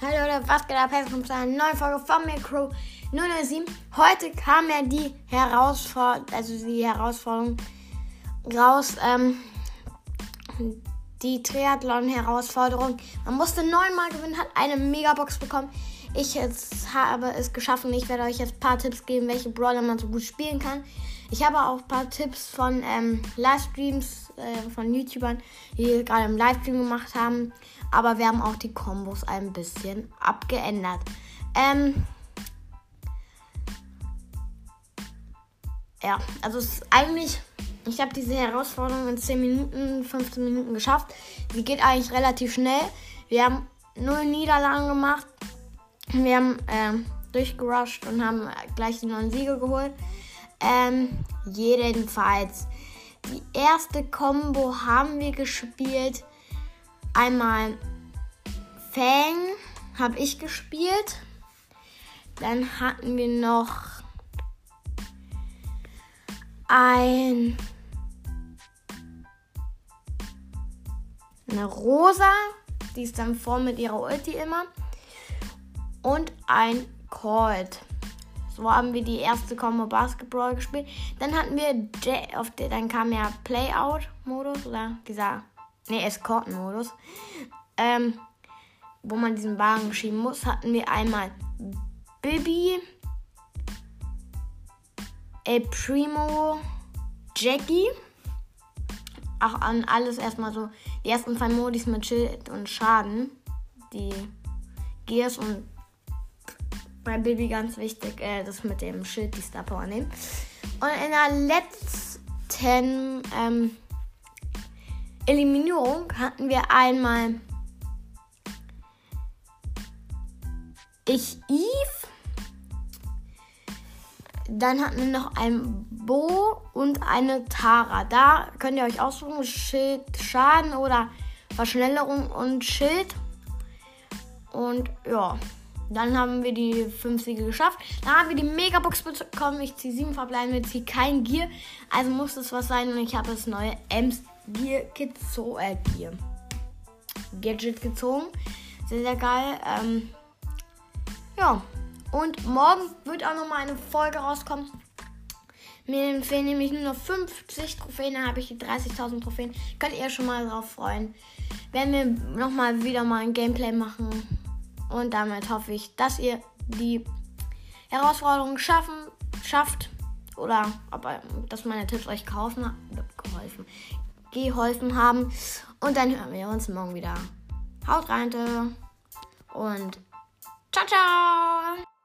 Hallo Leute, was geht ab? Herzlich willkommen zu einer neuen Folge von mir Crew 007. Heute kam ja die Herausforderung, also die Herausforderung raus, ähm, die Triathlon-Herausforderung. Man musste neunmal gewinnen, hat eine Megabox bekommen. Ich habe es geschafft und ich werde euch jetzt ein paar Tipps geben, welche Brawler man so gut spielen kann. Ich habe auch ein paar Tipps von ähm, Livestreams äh, von YouTubern, die gerade im Livestream gemacht haben. Aber wir haben auch die Kombos ein bisschen abgeändert. Ähm, ja, also es ist eigentlich, ich habe diese Herausforderung in 10 Minuten, 15 Minuten geschafft. Sie geht eigentlich relativ schnell. Wir haben null Niederlagen gemacht. Wir haben ähm, durchgerusht und haben gleich die neuen Siege geholt. Ähm, jedenfalls, die erste Combo haben wir gespielt. Einmal Fang habe ich gespielt. Dann hatten wir noch ein eine Rosa, die ist dann vor mit ihrer Ulti immer und ein Colt. So haben wir die erste Combo Basketball gespielt. Dann hatten wir, J auf der, dann kam ja Playout-Modus oder dieser, ne, Escort-Modus, ähm, wo man diesen Wagen schieben muss. Hatten wir einmal Bibi, El Primo, Jackie. Auch an alles erstmal so die ersten zwei Modis mit Schild und Schaden. Die Gears und bei Baby ganz wichtig, äh, das mit dem Schild, die Star Power nehmen. Und in der letzten ähm, Eliminierung hatten wir einmal ich Eve. Dann hatten wir noch ein Bo und eine Tara. Da könnt ihr euch aussuchen, Schild, Schaden oder Verschnellerung und Schild. Und ja. Dann haben wir die 5 Siege geschafft. Dann haben wir die Megabox bekommen. Ich ziehe 7 verbleiben, ich ziehe kein Gear. Also muss das was sein. Und ich habe das neue Ems Gear gezogen. Äh, Gear. Gadget gezogen. Sehr, sehr geil. Ähm, ja. Und morgen wird auch nochmal eine Folge rauskommen. Mir fehlen nämlich nur noch 50 Trophäen, dann habe ich die 30.000 Trophäen. Könnt ihr schon mal drauf freuen. Werden wir nochmal wieder mal ein Gameplay machen und damit hoffe ich, dass ihr die Herausforderung schaffen, schafft. Oder aber, dass meine Tipps euch geholfen, geholfen, geholfen haben. Und dann hören wir uns morgen wieder. Haut rein und ciao, ciao!